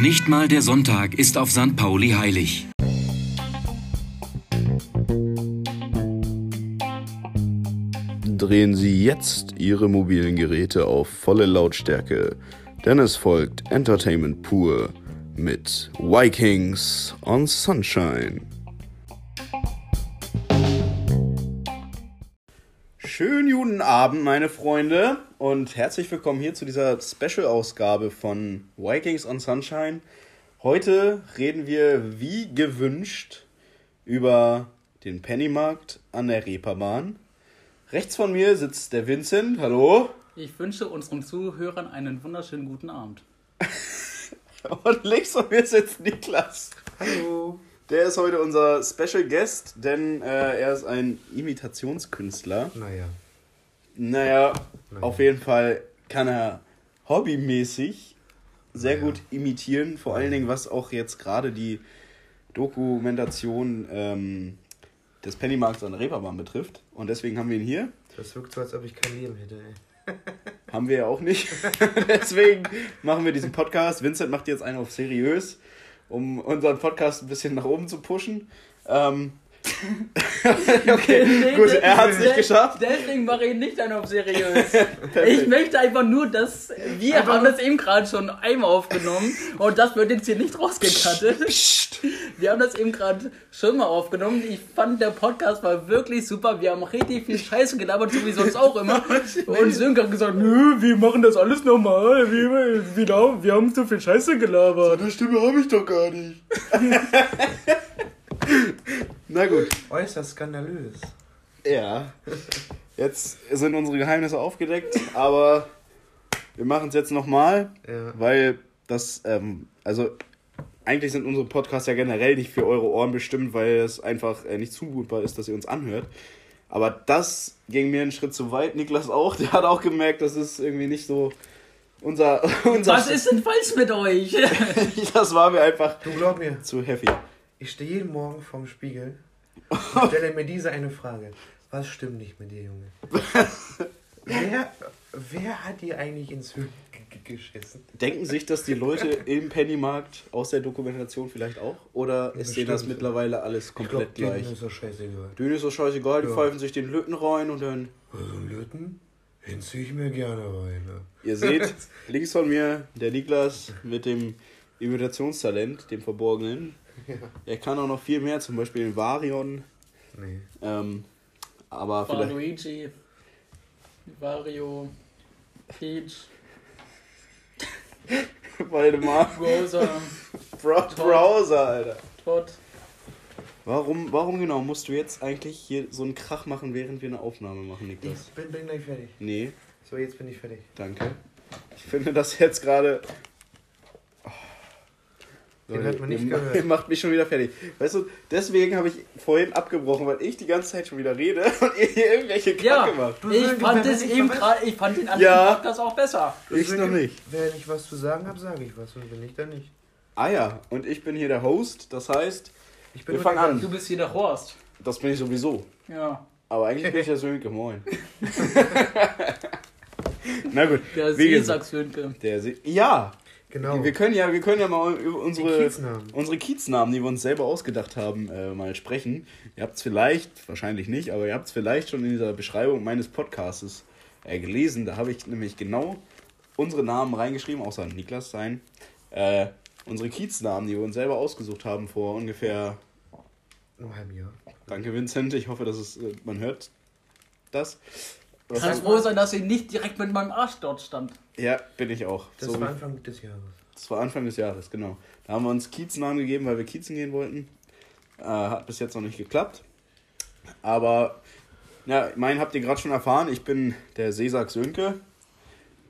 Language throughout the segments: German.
Nicht mal der Sonntag ist auf St. Pauli heilig. Drehen Sie jetzt Ihre mobilen Geräte auf volle Lautstärke, denn es folgt Entertainment pur mit Vikings on Sunshine. Schönen guten Abend, meine Freunde, und herzlich willkommen hier zu dieser Special-Ausgabe von Vikings on Sunshine. Heute reden wir wie gewünscht über den Pennymarkt an der Reeperbahn. Rechts von mir sitzt der Vincent. Hallo. Ich wünsche unseren Zuhörern einen wunderschönen guten Abend. Und links von mir sitzt Niklas. Hallo. Der ist heute unser Special Guest, denn äh, er ist ein Imitationskünstler. Naja. Naja, Naja. auf jeden Fall kann er hobbymäßig sehr Naja. gut imitieren. Vor allen Dingen, was auch jetzt gerade die Dokumentation ähm, des Pennymarkts an der Reeperbahn betrifft. Und deswegen haben wir ihn hier. Das wirkt so, als ob ich kein Leben hätte, ey. Haben wir ja auch nicht. Deswegen machen wir diesen Podcast. Vincent macht jetzt einen auf seriös, um unseren Podcast ein bisschen nach oben zu pushen. Ähm, okay, Nee, gut, er hat es nicht geschafft. Deswegen mache ich nicht einen auf seriös. ich möchte einfach nur, dass wir haben das eben gerade schon einmal aufgenommen und das wird jetzt hier nicht rausgekattet. Psst. Wir haben das eben gerade schon mal aufgenommen. Ich fand, der Podcast war wirklich super. Wir haben richtig viel Scheiße gelabert, so wie sonst auch immer. Und Sönke hat gesagt, nö, wir machen das alles normal. Wir, wir, wir haben so viel Scheiße gelabert. Eine Stimme habe ich doch gar nicht. Na gut. Äußerst skandalös. Ja. Jetzt sind unsere Geheimnisse aufgedeckt, aber wir machen es jetzt nochmal, Ja. weil das, ähm, also eigentlich sind unsere Podcasts ja generell nicht für eure Ohren bestimmt, weil es einfach äh, nicht zumutbar ist, dass ihr uns anhört. Aber das ging mir einen Schritt zu weit. Niklas auch, der hat auch gemerkt, das ist irgendwie nicht so unser. unser Was ist denn falsch mit euch? das war mir einfach Du glaub mir, zu heavy. Ich stehe jeden Morgen vorm Spiegel und stelle mir diese eine Frage. Was stimmt nicht mit dir, Junge? wer, wer hat dir eigentlich ins Höhe geschissen? Denken sich das die Leute im Pennymarkt aus der Dokumentation vielleicht auch? Oder ist denen das mittlerweile alles komplett glaub, gleich? denen ist das scheißegal. Denen ist das scheißegal, die Ja. pfeifen sich den Lütten rein und dann. Also Löten, den zieh ich mir gerne rein. Ne? Ihr seht, links von mir der Niklas mit dem Imitationstalent, dem Verborgenen. Ja. Er kann auch noch viel mehr, zum Beispiel Varion. Nee. Ähm, aber vielleicht. Luigi, Wario, Peach, Waldemar. Rosa, Bro Browser, Alter. Todd. Warum, warum genau musst du jetzt eigentlich hier so einen Krach machen, während wir eine Aufnahme machen, Niklas? Ich bin, bin gleich fertig. Nee, So, jetzt bin ich fertig. danke. Ich finde das jetzt gerade. Den hat man nicht ihr, gehört. Ihr macht mich schon wieder fertig. Weißt du, deswegen habe ich vorhin abgebrochen, weil ich die ganze Zeit schon wieder rede und ihr hier irgendwelche Ja, Kacke macht. Du ich fand wenn es ich eben gerade, ich fand den anderen Ja. Podcast auch besser. Ich noch nicht. Wenn ich was zu sagen habe, sage ich was. Und wenn nicht, dann nicht. Ah ja, und ich bin hier der Host, das heißt, Ich Wir nur fangen an. Du bist hier der Horst. das bin ich sowieso. Ja, Aber eigentlich bin ich der Sönke, moin. Na gut, der wie gesagt, Seesack-Sönke. der Se Ja, Genau. wir können ja, wir können ja mal über Die unsere, Kieznamen. unsere Kieznamen, die wir uns selber ausgedacht haben, äh, mal sprechen. Ihr habt es vielleicht, wahrscheinlich nicht, aber ihr habt es vielleicht schon in dieser Beschreibung meines Podcasts äh, gelesen. Da habe ich nämlich genau unsere Namen reingeschrieben, außer Niklas sein. Äh, unsere Kieznamen, die wir uns selber ausgesucht haben vor ungefähr Im halben Jahr. Danke, Vincent. Ich hoffe, dass es, äh, man hört das. Kann froh man? sein, dass ich nicht direkt mit meinem Arsch dort stand. Ja, bin ich auch. Das So war Anfang des Jahres. das war Anfang des Jahres, genau. Da haben wir uns Kieznamen gegeben, weil wir Kiezen gehen wollten. Äh, hat bis jetzt noch nicht geklappt. Aber, ja, meinen habt ihr gerade schon erfahren. Ich bin der Seesack Sönke.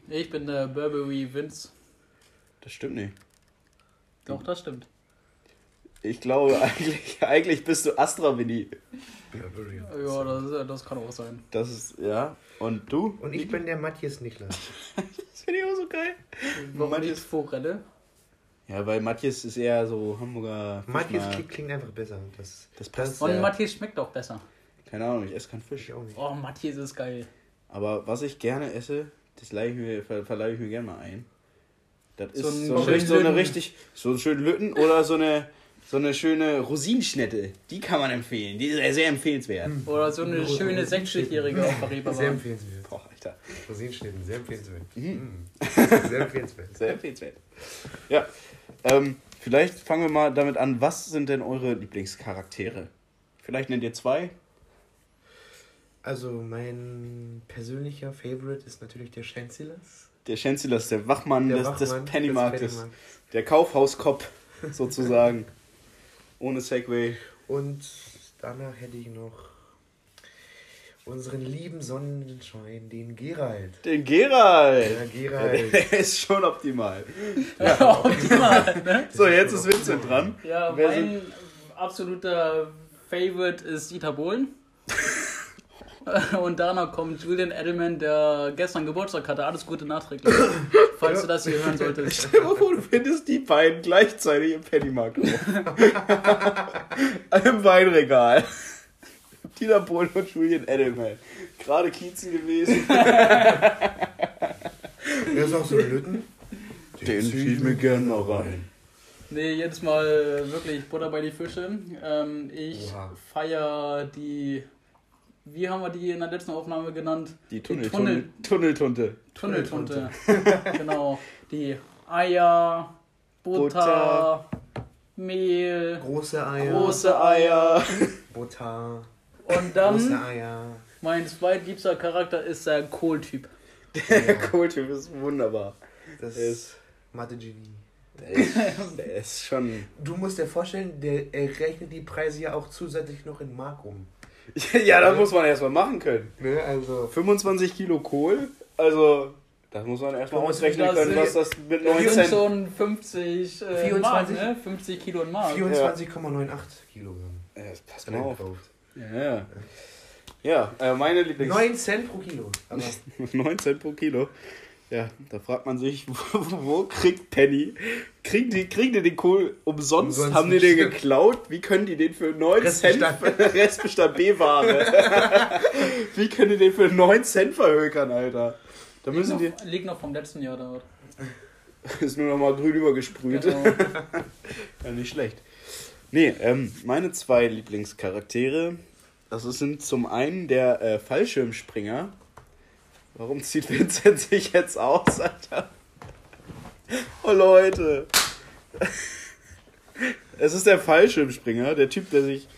Ich bin der Burberry Vince. Das stimmt nicht. Doch, das stimmt. Ich glaube, eigentlich, eigentlich bist du Astra Winnie. Ja, das, das kann auch sein. Das ist, ja. Und du? Und ich bin der Matthias Niklas. Das finde ich auch so geil. Warum Matthias- Forelle? Ja, weil Matthias ist eher so Hamburger. Matthias klingt, einfach besser. Das, Das passt. Und Ja. Matthias schmeckt auch besser. Keine Ahnung, ich esse keinen Fisch. ich auch nicht. Oh, Matthias ist geil. Aber was ich gerne esse, das ich mir, ver, verleihe ich mir gerne mal ein. Das ist So so, ein so, so eine richtig, so einen schönen Lütten oder so eine, so eine schöne Rosinenschnette. Die kann man empfehlen. Die ist sehr, sehr empfehlenswert. Oder so eine schöne sechsjährige auf der Sehr Reeperbahn. empfehlenswert. Boah, Alter. Rosinenschnitten, sehr empfehlenswert. Mhm. Mm. Sehr empfehlenswert. Sehr empfehlenswert. Ja. Ähm, vielleicht fangen wir mal damit an. Was sind denn eure Lieblingscharaktere? Vielleicht nennt ihr zwei. Also mein persönlicher Favorite ist natürlich der Chancellors. Der ist der Wachmann, Der des, Wachmann des Pennymarktes. Pennymarkts. Der Kaufhauskopf sozusagen. Ohne Segway. Und danach hätte ich noch unseren lieben Sonnenschein, den Gerald. Den Gerald. Der Gerald. Der ist schon optimal. Optimal, ne? So, jetzt ist Vincent dran. Ja, Wer mein absoluter Favorite ist Dieter Bohlen. Und danach kommt Julian Edelman, der gestern Geburtstag hatte. Alles Gute nachträglich. Falls du das hier hören solltest. Stell dir mal vor, du findest die beiden gleichzeitig im Pennymarkt auf. Im Weinregal. Dieter Bohlen und Julian Edelman. Gerade Kiezen gewesen. Der ist auch so ein Lütten. Den zieh ich mir gern mal rein. Nee, jedes Mal äh, wirklich Butter bei die Fische. Ähm, ich Oha. feier die. Wie haben wir die in der letzten Aufnahme genannt? Die Tunnel, Tunnel- Tunnel, Tunneltunte. Tunneltunte. genau. Die Eier, Butter, Butter. Mehl, Große Eier. Große Eier. Butter. und Große dann Eier. mein zweitliebster Charakter ist der Kohltyp. Der Kohltyp ist wunderbar. Das Der ist ist, Mathe-Genie. der ist, der ist schon. Du musst dir vorstellen, der er rechnet die Preise ja auch zusätzlich noch in Mark um. Ja, das muss man erstmal machen können. Ne, also 25 Kilo Kohl, also das muss man erstmal ausrechnen das können, was das mit Das 19 sind schon 50 äh, 24? Mark, ne? 50 Kilo in Mark. 24,98 Kilogramm. Ja, pass Hat mal auf. gekauft. Ja, ja äh, meine Lieblings... 9 Cent pro Kilo. Aber 9 Cent pro Kilo. Ja, da fragt man sich, wo, wo kriegt Penny, kriegen die, kriegen die den Kohl umsonst? Umsonst Haben die den geklaut? Wie können die den für 9 Cent, Restbestand. B-Ware, wie können die den für 9 Cent verhökern, Alter? Da Liegt müssen die, noch, liegt noch vom letzten Jahr dort. ist nur noch mal grün übergesprüht. Genau. Ja, nicht schlecht. Nee, ähm, meine zwei Lieblingscharaktere, das sind zum einen der äh, Fallschirmspringer. Warum zieht Vincent sich jetzt aus, Alter? Oh Leute. Es ist der Fallschirmspringer, der Typ, der sich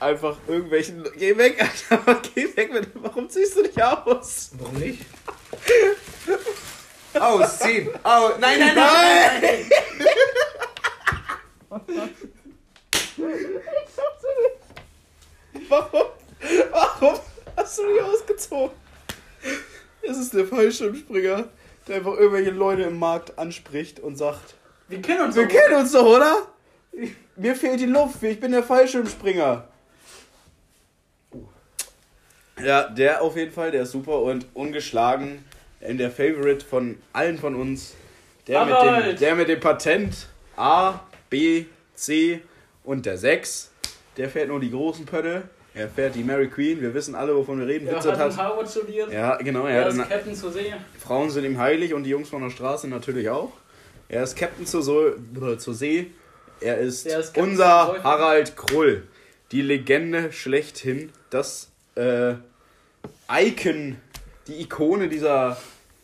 einfach irgendwelchen. Geh weg, Alter, geh weg, mit- warum ziehst du dich aus? warum nicht? Ausziehen! Au nein, nein, nein! Nein! Warum? Warum hast du dich ausgezogen? Es ist der Fallschirmspringer, der einfach irgendwelche Leute im Markt anspricht und sagt: Wir kennen uns Wir doch. kennen uns doch, oder? Mir fehlt die Luft, ich bin der Fallschirmspringer. Ja, der auf jeden Fall, der ist super und ungeschlagen. In der Favorite von allen von uns. Der mit, dem, der mit dem Patent A, B, C und der 6. Der fährt nur die großen Pötte. Er fährt die Mary Queen. Wir wissen alle, wovon wir reden. Er Vincent hat in. Harvard studiert. Ja, genau. Er Er ist Captain zur See. Frauen sind ihm heilig und die Jungs von der Straße natürlich auch. Er ist Captain zur, so zur See. Er ist, Er ist unser. Harald Krull. Die Legende schlechthin. Das äh, Icon, die Ikone dieser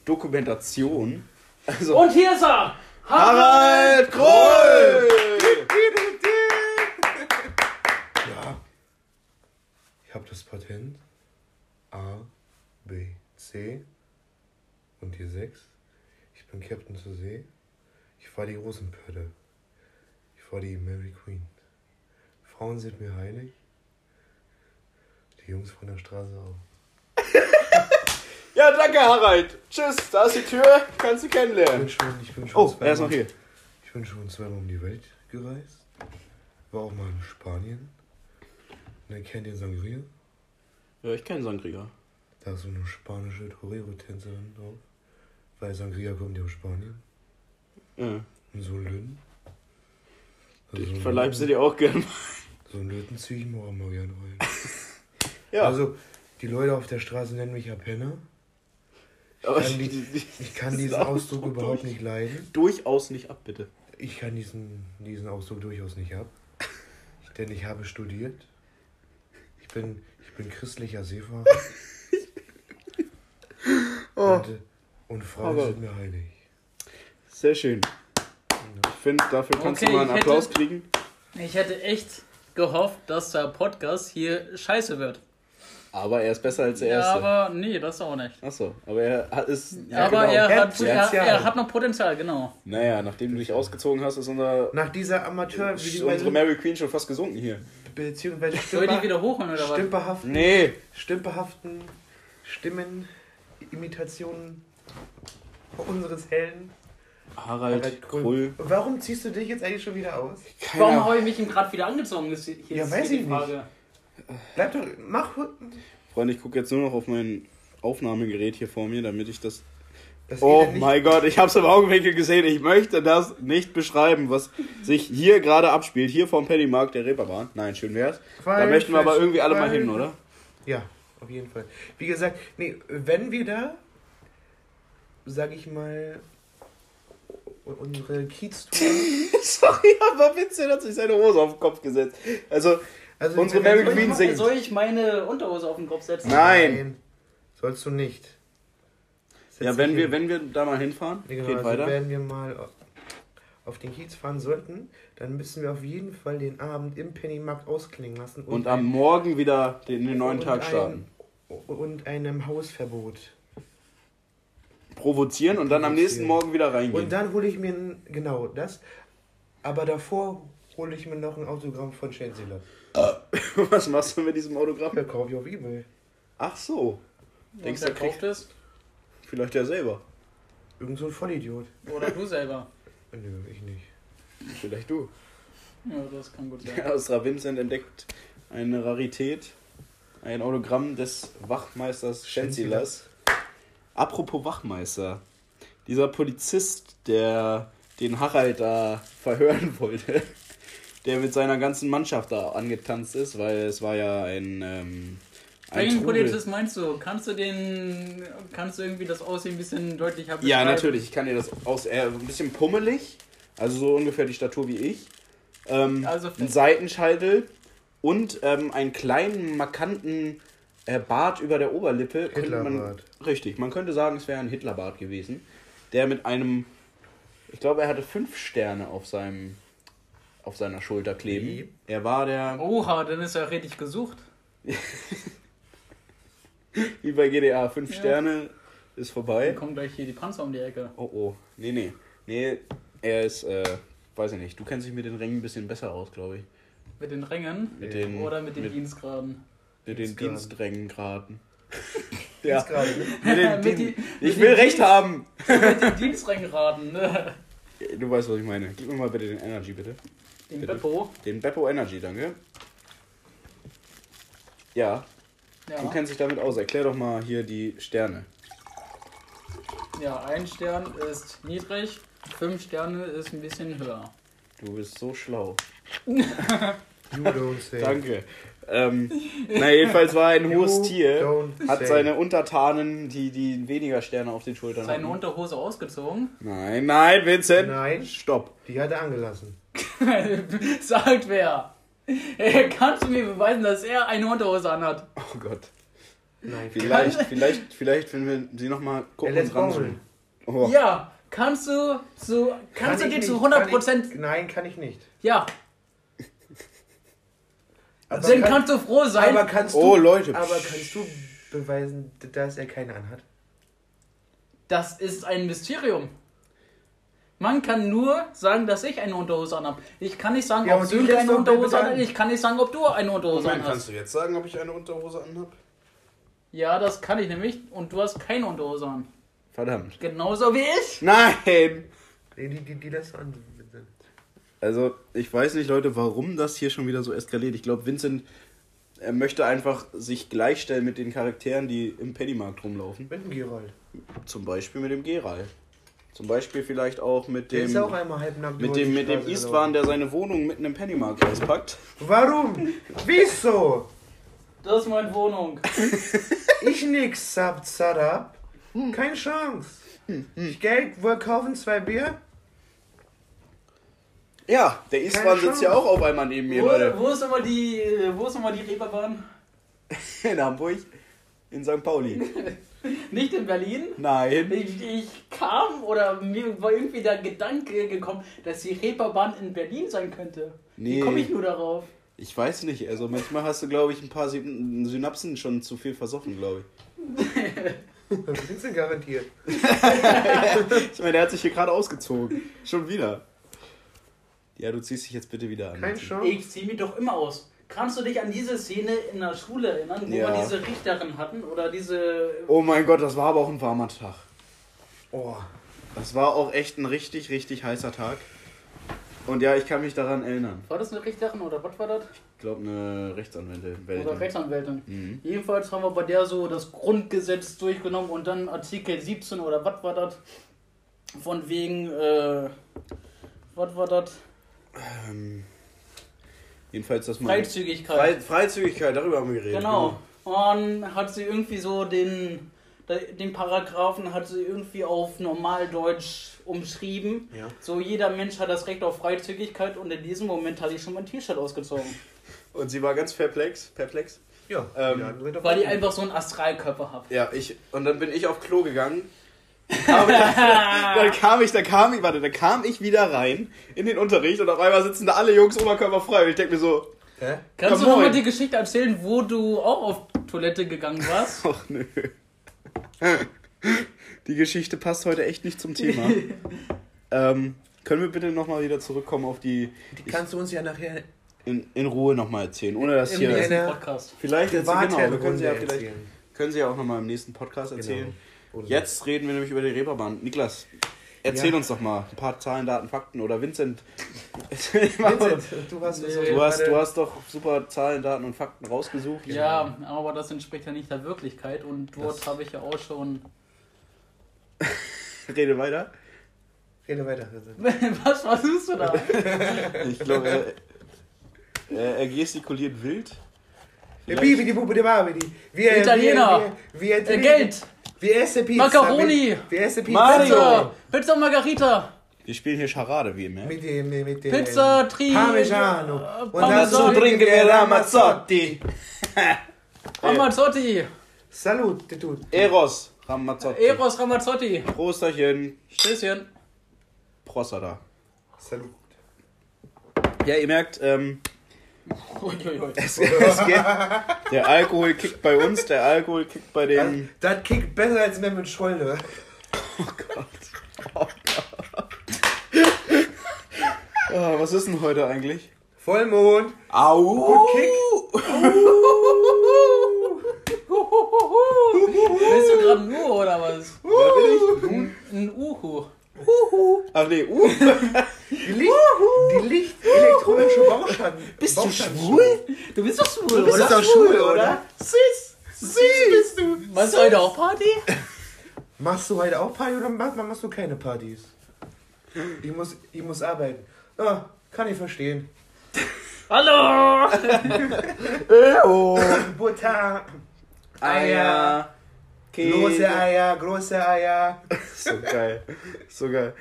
Dokumentation. Also Und hier ist er! Harald Krull! Ja. Ich habe das Patent A, B, C und die 6. Ich bin Captain zur See. Ich fahre die großen Pötte. Ich fahre die Mary Queen. Frauen sind mir heilig. Die Jungs von der Straße auch. Ja, danke Harald. Tschüss, da ist die Tür. Kannst du Ich bin kennenlernen. schon, ich bin schon Oh, er ist noch hier. Ich bin schon zweimal um die Welt gereist. War auch mal in Spanien. Und ihr kennt ihr Sangria? Ja, ich kenne Sangria. Da ist so eine spanische Torero-Tänzerin drauf. Weil Sangria kommt ja aus Spanien. Ja. Und so ein Löten. Also so Ich verleibst du Löten- dir auch gern. So einen Löten ziehe ich mir auch mal gerne rein. Ja. Also, die Leute auf der Straße nennen mich ja Penner. Aber kann die- Ich kann diesen Ausdruck überhaupt nicht leiden. Durchaus nicht ab, bitte. Ich kann diesen, diesen Ausdruck durchaus nicht ab. Ich, denn ich habe studiert. Ich bin, ich bin christlicher Seefahrer. Und, äh, und Frauen Aber- sind mir heilig. Sehr schön. Ich finde, dafür kannst Okay, du mal einen ich hätte- Applaus kriegen. Ich hätte echt gehofft, dass der Podcast hier scheiße wird. Aber er ist besser als der Ja, erste. aber nee, das auch nicht. Achso, aber er hat, ist. aber genau. er, hat, er, Potenzial. er hat noch Potenzial, genau. Naja, nachdem du dich ausgezogen hast, ist unser, Nach dieser Amateur, ist unsere Mary Queen schon fast gesunken hier. Beziehungsweise Soll ich die wieder hochholen oder was? stümperhaften, Nee. stümperhaften Stimmen, Imitationen unseres Helden. Harald Harald Krull. Warum ziehst du dich jetzt eigentlich schon wieder aus? Keine Warum habe ich mich ihm gerade wieder angezogen? Das hier Ja, ist weiß ich Frage. Bleib doch, mach. Freunde, ich gucke jetzt nur noch auf mein Aufnahmegerät hier vor mir, damit ich das. Das Oh mein Gott, ich habe es im Augenwinkel gesehen. Ich möchte das nicht beschreiben, was sich hier gerade abspielt. Hier vom Pennymarkt der Reeperbahn. Nein, schön wär's. Da Falsch, möchten wir aber irgendwie alle mal hin, oder? Ja, auf jeden Fall. Wie gesagt, nee, wenn wir da, sag ich mal, unsere Kieztour. Sorry, aber Vincent hat sich seine Hose auf den Kopf gesetzt. Also, Also Unsere Mary Queen singt. soll ich meine Unterhose auf den Kopf setzen? Nein. Sollst du nicht. Ja, wenn wir, wenn wir da mal hinfahren, Nee, genau, geht also weiter. wenn wir mal auf den Kiez fahren sollten, dann müssen wir auf jeden Fall den Abend im Pennymarkt ausklingen lassen. Und am Morgen wieder den, den neuen und Tag ein- starten. Und einem Hausverbot. Provozieren und dann am nächsten. Morgen wieder reingehen. Und dann hole ich mir, ein- genau das, aber davor hole ich mir noch ein Autogramm von Chancellor. Was machst du mit diesem Autogramm? Verkaufe ich auf Ebay. Ach so, Und Denkst du, er kauft es? Vielleicht der selber. Irgend so ein Vollidiot. Oder du selber? Nö, ich nicht. Vielleicht du. Ja, das kann gut sein. Ja, Astra Vincent entdeckt eine Rarität, ein Autogramm des Wachmeisters Schenzilas. Apropos Wachmeister, dieser Polizist, der den Harald da verhören wollte, der mit seiner ganzen Mannschaft da angetanzt ist, weil es war ja ein, ähm, ein Welchen. Polizist meinst du? Kannst du den, kannst du irgendwie das Aussehen ein bisschen deutlicher beschreiben? Ja, natürlich. Ich kann dir das aus. Er ein bisschen pummelig, also so ungefähr die Statur wie ich. Ähm, Also ein Seitenscheitel und ähm, einen kleinen, markanten äh, Bart über der Oberlippe. Hitlerbart. richtig, man könnte sagen, es wäre ein Hitlerbart gewesen. Der mit einem. Ich glaube, er hatte fünf Sterne auf seinem. auf seiner Schulter kleben. Wie? Er war der. Oha, dann ist er richtig gesucht. Wie bei GDA, fünf Ja. Sterne ist vorbei. Dann kommt gleich hier die Panzer um die Ecke. Oh oh. Nee, nee. Nee, er ist, äh, weiß ich nicht. Du kennst dich mit den Rängen ein bisschen besser aus, glaube ich. Mit den Rängen Mit den, oder mit den mit, Dienstgraden. mit den Dienstgraden. Diensträngen geraten. Ja. Ne? mit den, Mit Dien- die- ich mit will Recht Dienst- haben. mit den Diensträngenraten, ne? Du weißt, was ich meine. Gib mir mal bitte den Energy, bitte. Den Bitte. Beppo. Den Beppo Energy, danke. Ja, Ja. du kennst dich damit aus. Erklär doch mal hier die Sterne. ja, ein Stern ist niedrig, fünf Sterne ist ein bisschen höher. Du bist so schlau. You don't say. Danke. Ähm, na, jedenfalls war ein hohes Tier. Hat seine Untertanen, die, die weniger Sterne auf den Schultern Seine hatten. Unterhose ausgezogen. Nein, nein, Vincent. Nein. Stopp. Die hat er angelassen. Sagt wer? Äh, Kannst du mir beweisen, dass er eine Unterhose anhat? Oh Gott. Nein. Vielleicht, vielleicht, vielleicht, wenn wir sie nochmal gucken und ranzoomen. Oh. Ja, kannst du zu, kannst Kann du dir zu nicht, 100 kann Prozent, nein, kann ich nicht. ja, Aber dann kann- kannst du froh sein. Aber kannst du, Oh, Leute. Aber kannst du beweisen, dass er keine anhat? Das ist ein Mysterium. Man kann nur sagen, dass ich eine Unterhose anhab. Ich kann nicht sagen, Ja, ob lässt eine Unterhose anhat. an. Ich kann nicht sagen, ob du eine Unterhose Moment, anhast. kannst du jetzt sagen, ob ich eine Unterhose anhab? Ja, das kann ich nämlich. Und du hast keine Unterhose an. Verdammt. Genauso wie ich. Nein! Nee, die, die, die lässt an. Also, ich weiß nicht, Leute, warum das hier schon wieder so eskaliert. Ich glaube, Vincent er möchte einfach sich gleichstellen mit den Charakteren, die im Pennymarkt rumlaufen. Mit dem Gerald. Zum Beispiel mit dem Geral. Zum Beispiel vielleicht auch mit Der dem, ist ja auch einmal halbnackt. mit dem, mit dem Istvan, der seine Wohnung mitten im Pennymarkt auspackt. Warum? Wieso? Das ist meine Wohnung. Ich nix, Sab Zadab. Keine Chance. Ich Geld, woher kaufen zwei Bier? Ja, der Istvan sitzt ja auch auf einmal neben mir, Wo, Leute. wo ist nochmal die, äh, wo ist nochmal die Reeperbahn? In Hamburg. In St. Pauli. Nicht in Berlin? Nein. Ich, ich kam oder mir war irgendwie der Gedanke gekommen, dass die Reeperbahn in Berlin sein könnte. Nee. Wie komme ich nur darauf? Ich weiß nicht. Also manchmal hast du, glaube ich, ein paar Syn- Synapsen schon zu viel versoffen, glaube ich. Was sind denn garantiert? Ich meine, der hat sich hier gerade ausgezogen. Schon wieder. Ja, du ziehst dich jetzt bitte wieder an. Keine Chance. Ich ziehe mich doch immer aus. Kannst du dich an diese Szene in der Schule erinnern, wo Ja. wir diese Richterin hatten oder diese Oh mein Gott, das war aber auch ein warmer Tag. Oh. Das war auch echt ein richtig, richtig heißer Tag. Und ja, ich kann mich daran erinnern. war das eine Richterin oder was war das? Ich glaube, eine Rechtsanwältin. Oder Rechtsanwältin. Mhm. Jedenfalls haben wir bei der so das Grundgesetz durchgenommen und dann Artikel 17 oder was war das? Von wegen, äh, was war das? Ähm, jedenfalls das mal. Freizügigkeit. Frei, Freizügigkeit, darüber haben wir geredet. Genau. Und hat sie irgendwie so den, den Paragraphen hat sie irgendwie auf Normaldeutsch umschrieben. Ja. So jeder Mensch hat das Recht auf Freizügigkeit und in diesem Moment hatte ich schon mein T-Shirt ausgezogen. Und sie war ganz perplex. Perplex. Ja. Ähm, ja, Weil ich mal- einfach so einen Astralkörper habe. Ja, ich. Und dann bin ich auf Klo gegangen. Aber dann kam ich, dann kam ich, warte, dann kam ich wieder rein in den Unterricht und auf einmal sitzen da alle Jungs oberkörperfrei. Und ich denke mir so, Hä? Kannst du nochmal die Geschichte erzählen, wo du auch auf Toilette gegangen warst? ach nö. Die Geschichte passt heute echt nicht zum Thema. ähm, können wir bitte nochmal wieder zurückkommen auf die. Die kannst du uns ja nachher In, in Ruhe nochmal erzählen, ohne dass Im hier. Podcast. Vielleicht jetzt, genau, wir können sie ja vielleicht. Können Sie ja auch nochmal im nächsten Podcast erzählen. Genau. Oder Jetzt reden wir nämlich über die Reeperbahn. Niklas, erzähl Ja. uns doch mal ein paar Zahlen, Daten, Fakten. Oder Vincent. Vincent, du hast Nee. Du hast, du hast doch super Zahlen, Daten und Fakten rausgesucht. Ja, aber das entspricht ja nicht der Wirklichkeit und dort habe ich ja auch schon. Rede weiter. Rede weiter. Was versuchst du da? Ich glaube, er, er, er gestikuliert wild. Vielleicht- Italiener. Wir, wir, wir, Äh, Geld! Wir essen Pizza. Macaroni. Wir essen Pizza. Mario. Pizza! Pizza Margarita! Wir spielen hier Charade, wie ihr merkt. Mit dem, mit, mit dem Pizza Tri. Parmigiano. äh, Und Parmesan. dazu trinken wir Ramazzotti. Ramazzotti! Salute, du. Eros Ramazzotti. Eros Ramazzotti! Prosterchen. Stößchen! Prostata. Salute. Ja, ihr merkt, ähm. Es, es geht, der Alkohol kickt bei uns, der Alkohol kickt bei Das, den... das kickt besser als Mehmet Scholle. Ah, was ist denn heute eigentlich? Vollmond. Au! Gut Kick. Bist du gerade ein Uhu oder was? Wer bin ich? Ein Uhu. Ach nee, uh. Die Licht, die Licht elektronische Bauschatten. Bist du schwul? Du bist doch schwul, Du bist oder? doch schwul, oder? Süß! Süß bist du. Machst du heute auch Party? Machst du heute auch Party oder machst, machst du keine Partys? Ich muss, ich muss arbeiten. Ah, kann ich verstehen. Hallo! Oh. Butter, Eier. Große Eier, große Eier, So geil. So geil.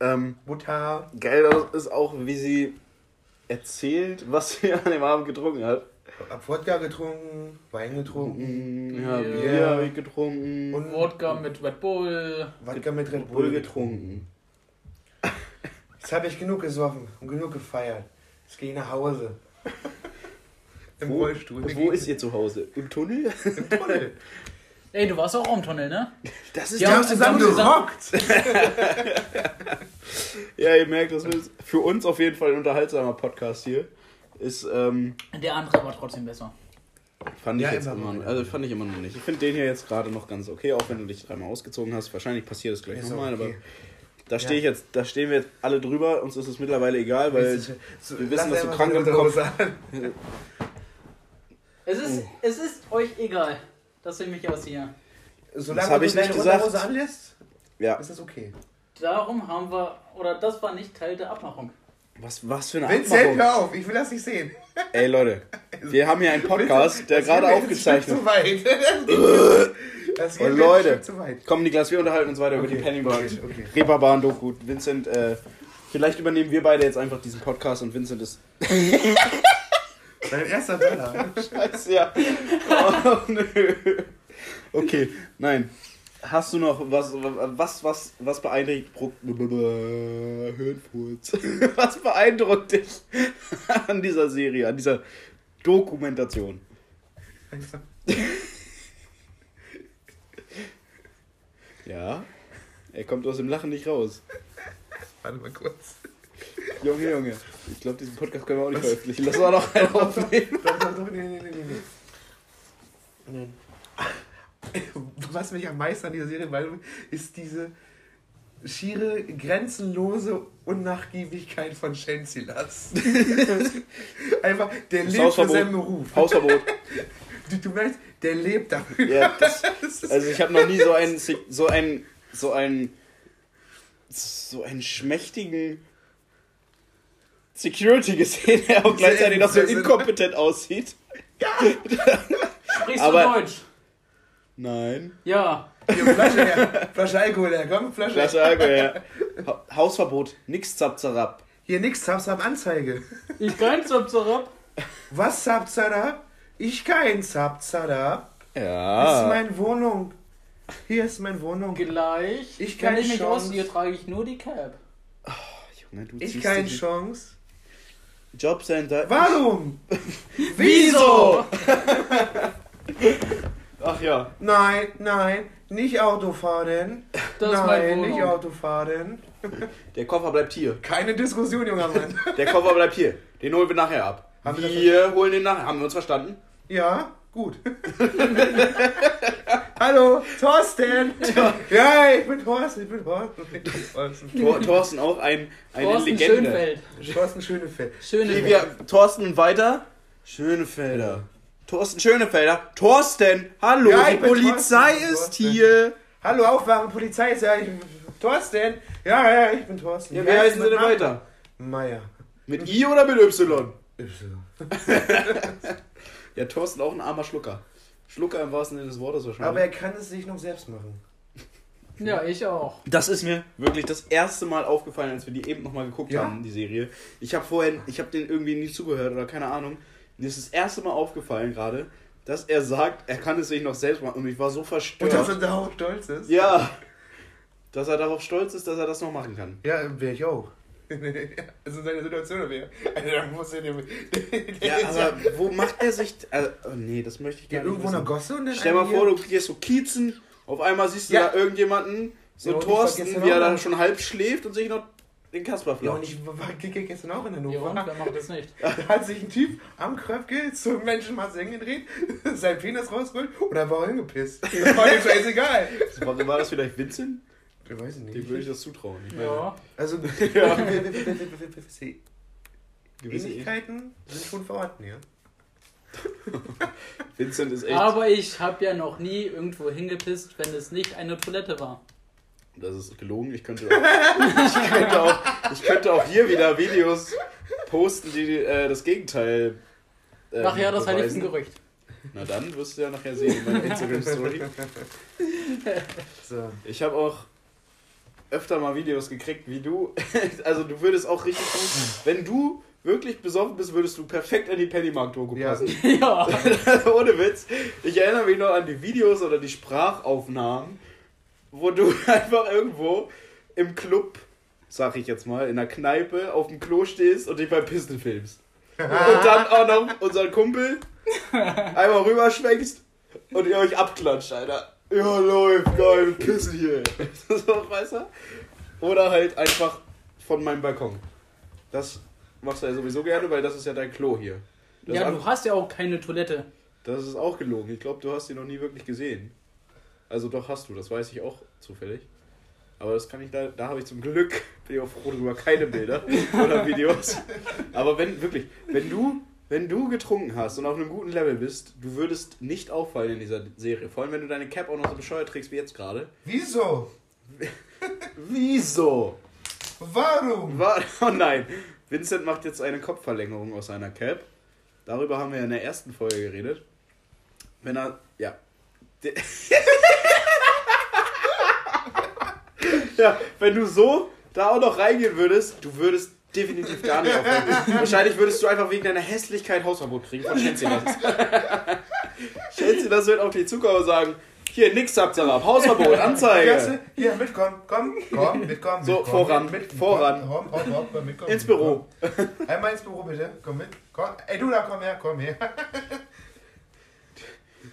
Ähm, Butter. geil ist auch, wie sie erzählt, was sie an dem Abend getrunken hat. Hab Wodka getrunken, Wein getrunken, Ja, Bier. Bier habe ich getrunken. Und- Wodka mit Red Bull. Wodka mit Red Bull Bull getrunken. Jetzt habe ich genug gesoffen und genug gefeiert. Jetzt gehe ich nach Hause. Im Wo, Rollstuhl. wo ist ihr zu Hause? Im Tunnel? Im Tunnel. Ey, du warst auch im Tunnel, ne? Das ist Ja, ja, haben zusammen haben gerockt. ja, ihr merkt, das ist für uns auf jeden Fall ein unterhaltsamer Podcast hier. Ist, ähm, Der andere war trotzdem besser. fand ich Ja, jetzt immer immer, noch. also fand ich immer noch nicht. Ich finde den hier jetzt gerade noch ganz okay, auch wenn du dich dreimal ausgezogen hast. Wahrscheinlich passiert es gleich nochmal, okay. aber da stehe Ja. ich jetzt, da stehen wir jetzt alle drüber, uns ist es mittlerweile egal, weil So, wir wissen, dass du krank im Kopf. Es ist, Oh. es ist euch egal, dass ihr mich ausziehe. Solange hab du ich deine nicht gesagt. Unterhose anlässt, Ja, ist das okay. Darum haben wir, oder das war nicht Teil der Abmachung. was, was für eine Vincent, Abmachung. hör auf, ich will das nicht sehen. Ey Leute, wir haben hier einen Podcast, der Das gerade aufgezeichnet Zu weit. Das geht Das Oh, geht Leute. zu weit. Komm, Niklas, wir unterhalten uns weiter über die Okay, Pennybahn. okay, okay. Reeperbahn-Doku. Vincent, äh, vielleicht übernehmen wir beide jetzt einfach diesen Podcast und Vincent ist. Dein erster Dollar. Scheiße, ja. Oh, nö. Okay, nein. Hast du noch was, was, was, was beeindruckt, Hirnfurz. Was beeindrucckt dich an dieser Serie, an dieser Dokumentation? Ja, er kommt aus dem Lachen nicht raus. Warte mal kurz. Junge, Junge, ich glaube, diesen Podcast können wir auch nicht veröffentlichen. Lass mal noch einen aufnehmen. Nee, nee, nee, nee, nee. Was mich am meisten an dieser Serie beeindruckt, ist diese schiere, grenzenlose Unnachgiebigkeit von Shensilas. Einfach, der Das lebt für Hausverbot. seinen Beruf. Hausverbot. Du, du merkst, der lebt dafür. Ja, das, also ich habe noch nie so einen, so einen, so einen, so einen schmächtigen Security gesehen, der auch gleichzeitig noch so inkompetent aussieht. Sprichst Aber- du Deutsch? Nein. Ja. Hier, Flasche her. Flasche Alkohol her. Komm, Flasche Flasche Alkohol, ja. Ha Hausverbot, nix Zapzarab. Hier nix, Zap, Zap, Anzeige. Ich kein Zap Zap. Was, Zap, Zap? Ich kein Zap, Zap. Das ist Ja. meine Wohnung. Hier ist meine Wohnung. Gleich. Ich Wenn keine ich mich Chance. ausziehe, trage ich nur die Cap. Junge, du Ich keine Chance. Jobcenter. Warum? Wieso? Ach ja. Nein, nein, nicht Auto fahren. Das ist nein, nicht Wohnung. Auto fahren. Der Koffer bleibt hier. Keine Diskussion, junger Mann. Der Koffer bleibt hier. Den holen wir nachher ab. Haben wir wir holen den nachher. Haben wir uns verstanden? Ja, gut. Hallo, Thorsten. Ja, ich bin Thorsten, ich bin Thorsten. Ich bin Thorsten. Auch ein, eine Thorsten Legende. Schönfeld. Thorsten Schönefeld. Schönefeld. wir, Thorsten und weiter. Schönefelder. Thorsten Schönefelder. Thorsten, hallo, Ja, die ich bin Polizei Thorsten. ist Thorsten. hier. Hallo, Aufwachen, Polizei ist ja. Ich, Thorsten. Ja, ja, ich bin Thorsten. Ja, wie heißen sie denn weiter? Meier. Mit I oder mit Y? Y. Ja, Thorsten auch ein armer Schlucker. Schlucker im wahrsten Sinne des Wortes wahrscheinlich. Aber er kann es sich noch selbst machen. Ja, ich auch. Das ist mir wirklich das erste Mal aufgefallen, als wir die eben nochmal geguckt Ja? haben, die Serie. Ich habe vorhin, ich habe den irgendwie nie zugehört oder keine Ahnung. Mir ist das erste Mal aufgefallen gerade, dass er sagt, er kann es sich noch selbst machen. Und ich war so verstört. Und dass er darauf stolz ist. ja. Dass er darauf stolz ist, dass er das noch machen kann. Ja, wäre ich auch. also seine Situation wäre. Also dann muss er dem. Ja, aber wo macht er sich. Also, oh nee, das möchte ich Ja, gar nicht. irgendwo in der. Gosse und dann. Stell mal vor, du gehst so Kiezen, auf einmal siehst du Ja. da irgendjemanden, so Ja, Thorsten, wie er auch da noch- schon halb schläft und sich noch den Kasper Ja, und ich war ge- gestern auch in Ja, Hannover. und wer macht das nicht? Da hat sich ein Typ am Kröpke zum Menschenmasse hingedreht, sein Penis rausgeholt und er war hingepisst. War ihm scheißegal. War, war das vielleicht Vincent? Ich weiß es Dem würde ich das zutrauen. Ich meine, Ja. Also, Ja. Ähnlichkeiten sind schon vorhanden, ja. Vincent ist echt. Aber ich habe ja noch nie irgendwo hingepisst, wenn es nicht eine Toilette war. Das ist gelogen. Ich könnte auch, ich könnte auch, ich könnte auch hier wieder Videos posten, die äh, das Gegenteil. Äh, Nachher das heiligste beweisen. Gerücht. Na dann wirst du ja nachher sehen in meiner Instagram-Story. So. Ich habe auch öfter mal Videos gekriegt, wie du. Also du würdest auch richtig gut. Wenn du wirklich besoffen bist, würdest du perfekt in die Pennymark-Doku Ja. passen. Ja. Ohne Witz. Ich erinnere mich noch an die Videos oder die Sprachaufnahmen, wo du einfach irgendwo im Club, sag ich jetzt mal, in der Kneipe auf dem Klo stehst und dich beim Pissen filmst. Und dann auch noch unseren Kumpel einmal rüberschwenkst und ihr euch abklatscht, Alter. Ja, läuft, geil, wir pissen hier. so, weißt du? Oder halt einfach von meinem Balkon. Das machst du ja sowieso gerne, weil das ist ja dein Klo hier. Das Ja, du hast ja auch keine Toilette. das ist auch gelogen. Ich glaube, du hast die noch nie wirklich gesehen. Also doch hast du, das weiß ich auch zufällig. Aber das kann ich da, da habe ich zum Glück, bin ich auch froh drüber, keine Bilder oder Videos. Aber wenn, wirklich, wenn du, wenn du getrunken hast und auf einem guten Level bist, du würdest nicht auffallen in dieser Serie. Vor allem, wenn du deine Cap auch noch so bescheuert trägst wie jetzt gerade. Wieso? Wieso? Warum? War oh nein. Vincent macht jetzt eine Kopfverlängerung aus seiner Cap. Darüber haben wir in der ersten Folge geredet. Wenn er. Ja. ja, wenn du so da auch noch reingehen würdest, du würdest definitiv gar nicht aufhören. Wahrscheinlich würdest du einfach wegen deiner Hässlichkeit Hausverbot kriegen von Schänzilas. Schänzilas wird auf die und sagen, hier, nix habt ihr ab, Hausverbot, Anzeige. hier, mitkommen, komm, komm, mitkommen. So, mitkommen, voran, mit, voran. Komm, komm, komm, komm, mitkommen. Ins Büro. Einmal ins Büro, bitte. Komm mit. Komm. Ey, du da, komm her, komm her.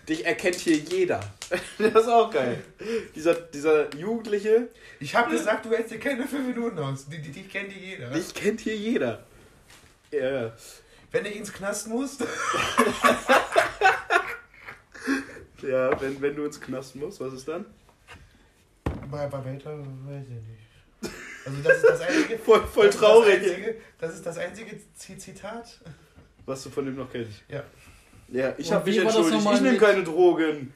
Dich erkennt hier jeder. Das ist auch geil. Dieser, dieser Jugendliche, Ich hab gesagt, du hältst dir keine fünf Minuten aus. Die, die, die kennt die jeder. dich kennt hier jeder. Ja. Wenn ich ins Knast muss, Ja, wenn, wenn du ins Knast musst, was ist dann? bei, bei weiter weiß ich nicht. Also das ist das einzige. Voll, voll das ist traurig. Das, einzige, das ist das einzige Z- Zitat. Was du von dem noch kennst. Ja. Ja, ich habe mich entschuldigt. Ich nehme keine Drogen.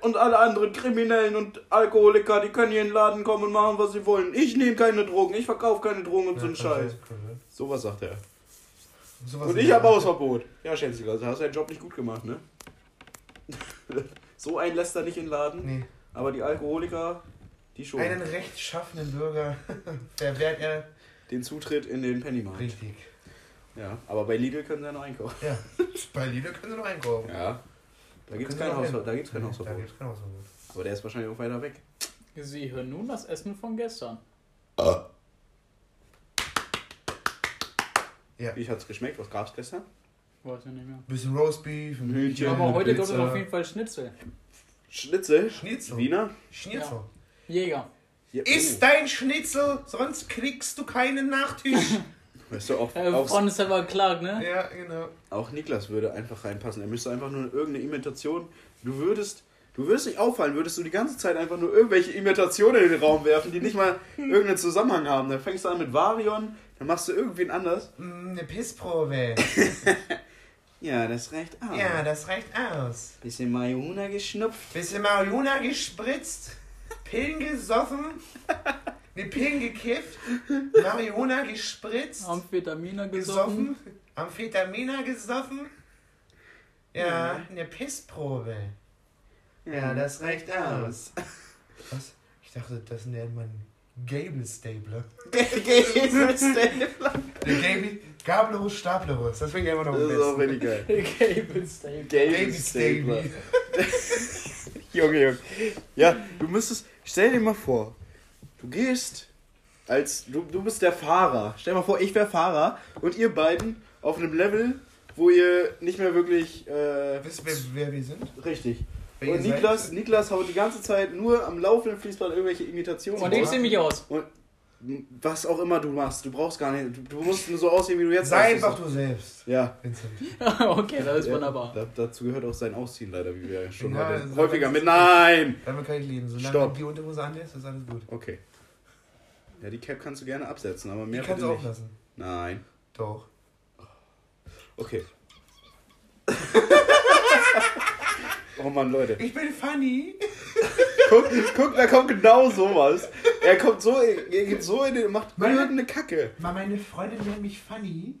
Und alle anderen Kriminellen und Alkoholiker, die können hier in den Laden kommen und machen, was sie wollen. Ich nehme keine Drogen, ich verkaufe keine Drogen und so einen Scheiß. Sowas sagt er. Sowas Und ich habe. Hausverbot. Ja, Schänziger, also hast deinen Job nicht gut gemacht, ne? so einen lässt er nicht in den Laden, Nee. aber die Alkoholiker, die schon. Einen rechtschaffenen Bürger verwehrt er Den Zutritt in den Pennymarkt. richtig. Ja, aber bei Lidl können sie ja noch einkaufen. Ja. Bei Lidl können sie noch einkaufen. Ja. Da gibt es kein, sie noch Haus, hin. da gibt's kein Da Hausverbot. gibt's kein Hausverbot. Aber der ist wahrscheinlich auch weiter weg. Sie hören nun das Essen von gestern. Wie hat's geschmeckt? Was gab's gestern? Weiß ich nicht mehr. Bisschen Roastbeef, ein Hühnchen. Hühnchen. Aber heute gibt es auf jeden Fall Schnitzel. Schnitzel? Schnitzel. Wiener? Schnitzel. Jäger. Ja, Iss dein Schnitzel, sonst kriegst du keinen Nachtisch. Weißt du, auch, Äh, auch, Freund ist selber klagt, ne? ja, genau. auch Niklas würde einfach reinpassen. Er müsste einfach nur irgendeine Imitation. Du würdest. Du würdest nicht auffallen, würdest du die ganze Zeit einfach nur irgendwelche Imitationen in den Raum werfen, die nicht mal irgendeinen Zusammenhang haben. Dann fängst du an mit Varion, dann machst du irgendwen anders. Mm, Eine Pissprobe. Ja, das reicht aus. Ja, das reicht aus. Bisschen Marihuana geschnupft. Bisschen Marihuana gespritzt, Pillen gesoffen, ne Pillen gekifft, Marihuana gespritzt, Amphetamine gesoffen. gesoffen, Amphetamina gesoffen. Ja, eine Pissprobe. Ja, das reicht aus. Was? Ich dachte, das nennt man Gable Stapler. Der Gable, Gablerus Staplerus. Das finde ich immer noch Das am ist auch besten. richtig geil. Cable Stable. Gable Stapler. Junge, Junge. Ja, du müsstest. Stell dir mal vor, du gehst als. Du, du bist der Fahrer. Stell dir mal vor, ich wäre Fahrer und ihr beiden auf einem Level, wo ihr nicht mehr wirklich. Äh, Wisst wer, wer wir sind? richtig. Wer Und Niklas, seid? Niklas haut die ganze Zeit nur am laufenden Fließband irgendwelche Imitationen. Und ich raus. sehe mich aus. Und was auch immer du machst, du brauchst gar nicht. Du, du musst nur so aussehen, wie du jetzt Sei einfach du selbst, Ja. Vincent. okay, das ist ja wunderbar. da, dazu gehört auch sein Ausziehen leider, wie wir ja schon Ja, heute häufiger mit. Nein! Damit kann ich leben. Solange Stopp. die Unterhose anlässt, ist alles gut. Okay. Ja, die Cap kannst du gerne absetzen, aber mehr Die kannst du auch lassen. Nein. Doch. Okay. oh Mann, Leute. Ich bin funny. Guck, guck, da kommt genau sowas. Er kommt so, er geht so in den, macht Meine- irgendeine Kacke. Meine Freundin nennt mich funny.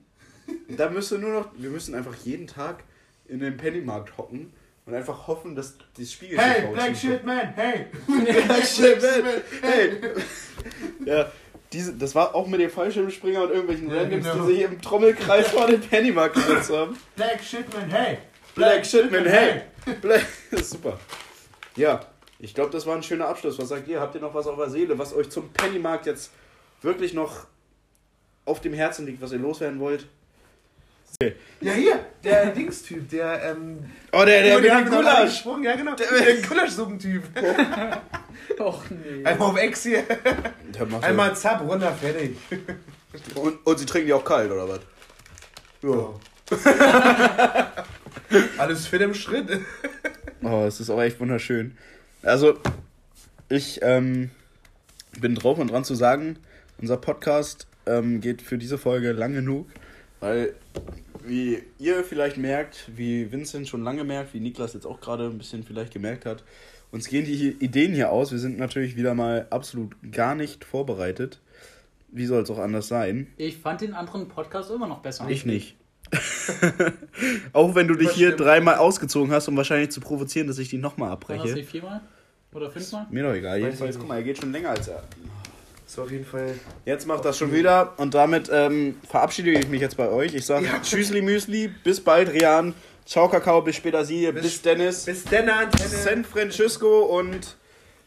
Da müsste nur noch, wir müssen einfach jeden Tag in den Pennymarkt hocken und einfach hoffen, dass das Spiegel Hey, Black Shit Man, hey. Black Shit Man. Hey. Ja, diese, das war auch mit dem Fallschirmspringer und irgendwelchen Ja, Randoms, genau. die sich im Trommelkreis vor den Pennymarkt gesetzt haben. Black Shit Man, hey. Black Shitman, hey! Black, das ist super. Ja, ich glaube, das war ein schöner Abschluss. Was sagt ihr? Habt ihr noch was auf der Seele, was euch zum Pennymarkt jetzt wirklich noch auf dem Herzen liegt, was ihr loswerden wollt? Ja, hier, der Dings-Typ, der, ähm... Oh, der, der über mit den dem Gulasch! Ja, genau. Der, Gulaschsuppentyp. Och nee. Einmal auf Ex hier. Der macht Einmal zapp, runter, fertig. Und, und sie trinken die auch kalt, oder was? Ja. Alles fit im Schritt. Oh, es ist auch echt wunderschön. Also, ich ähm, bin drauf und dran zu sagen, unser Podcast ähm, geht für diese Folge lang genug, weil, wie ihr vielleicht merkt, wie Vincent schon lange merkt, wie Niklas jetzt auch gerade ein bisschen vielleicht gemerkt hat, uns gehen die Ideen hier aus. Wir sind natürlich wieder mal absolut gar nicht vorbereitet. Wie soll es auch anders sein? Ich fand den anderen Podcast immer noch besser. Ich nicht. auch wenn du dich hier dreimal ausgezogen hast, um wahrscheinlich zu provozieren, dass ich die nochmal War das abbreche. nicht viermal? Oder fünfmal? Mir doch egal. Jedenfalls, guck mal, er geht schon länger als er. So auf jeden Fall. Jetzt macht das schon wieder und damit ähm, verabschiede ich mich jetzt bei euch. Ich sage Tschüssli Müsli, bis bald Rian, ciao Kakao, bis später Sie, bis, Bis- Dennis, Bis Antenne. San Francisco und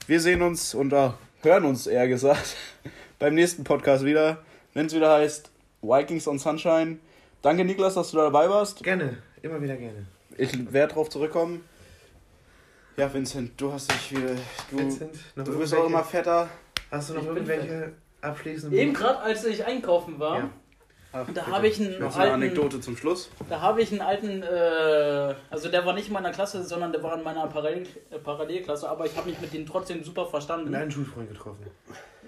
wir sehen uns und äh, hören uns eher gesagt beim nächsten Podcast wieder, wenn es wieder heißt Vikings on Sunshine. Danke Niklas, dass du da dabei warst. Gerne. Immer wieder gerne. Ich werde drauf zurückkommen. Ja, Vincent, du hast dich wieder. Du, Vincent, du bist auch immer fetter. Hast du noch Ich irgendwelche abschließenden Eben gerade, als ich einkaufen war, Ja. Ach, da habe ich einen Noch eine alten, Anekdote zum Schluss. da habe ich einen alten, äh, also der war nicht in meiner Klasse, sondern der war in meiner Parallel, äh, Parallelklasse, aber ich habe mich mit denen trotzdem super verstanden. Mit einem Schulfreund getroffen.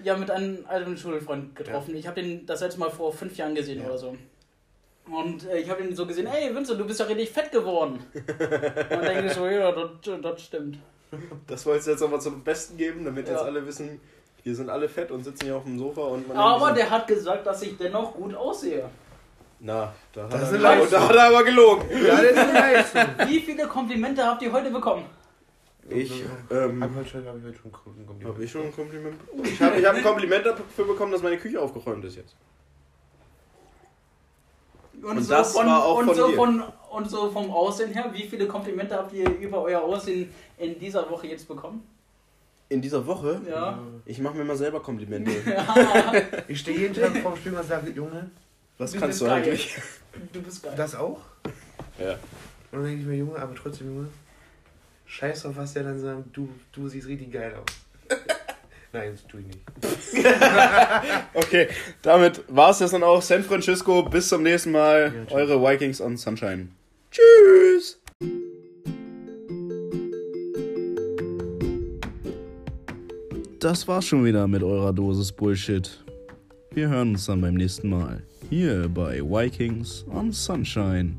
Ja, mit einem alten Schulfreund getroffen. Ich habe den das letzte Mal vor fünf Jahren gesehen Ja. oder so. Und äh, ich habe ihn so gesehen, ey Vincent, du bist ja richtig fett geworden. Und dann denke ich so, ja, das, das stimmt. Das wolltest du jetzt nochmal zum Besten geben, damit Ja. jetzt alle wissen, wir sind alle fett und sitzen hier auf dem Sofa und man Aber der hat gesagt, dass ich dennoch gut aussehe. Na, da hat, Das er gelogen. Da hat er aber gelogen. Ja, das ist eine Leistung. Wie viele Komplimente habt ihr heute bekommen? Ich, Hab ähm, ich heute schon, hab ich heute schon ein Kompliment. habe ich schon ein Kompliment bekommen? Ich habe ich hab ein Kompliment dafür bekommen, dass meine Küche aufgeräumt ist jetzt. Und das war auch und von so dir. von und so vom Aussehen her, wie viele Komplimente habt ihr über euer Aussehen in dieser Woche jetzt bekommen? In dieser Woche? Ja. Ich mache mir mal selber Komplimente. Ich stehe jeden Tag vorm Spiegel und sage, Junge, Was Du kannst du geil. eigentlich? Du bist geil. das auch? Ja. Und dann denke ich mir, Junge, aber trotzdem, Junge, scheiß auf was der dann sagt, du, du siehst richtig geil aus. Nein, das tue ich nicht. Okay, damit war es das dann auch. San Francisco, bis zum nächsten Mal. Ja. Eure Vikings on Sunshine. Tschüss! Das war's schon wieder mit eurer Dosis Bullshit. Wir hören uns dann beim nächsten Mal. Hier bei Vikings on Sunshine.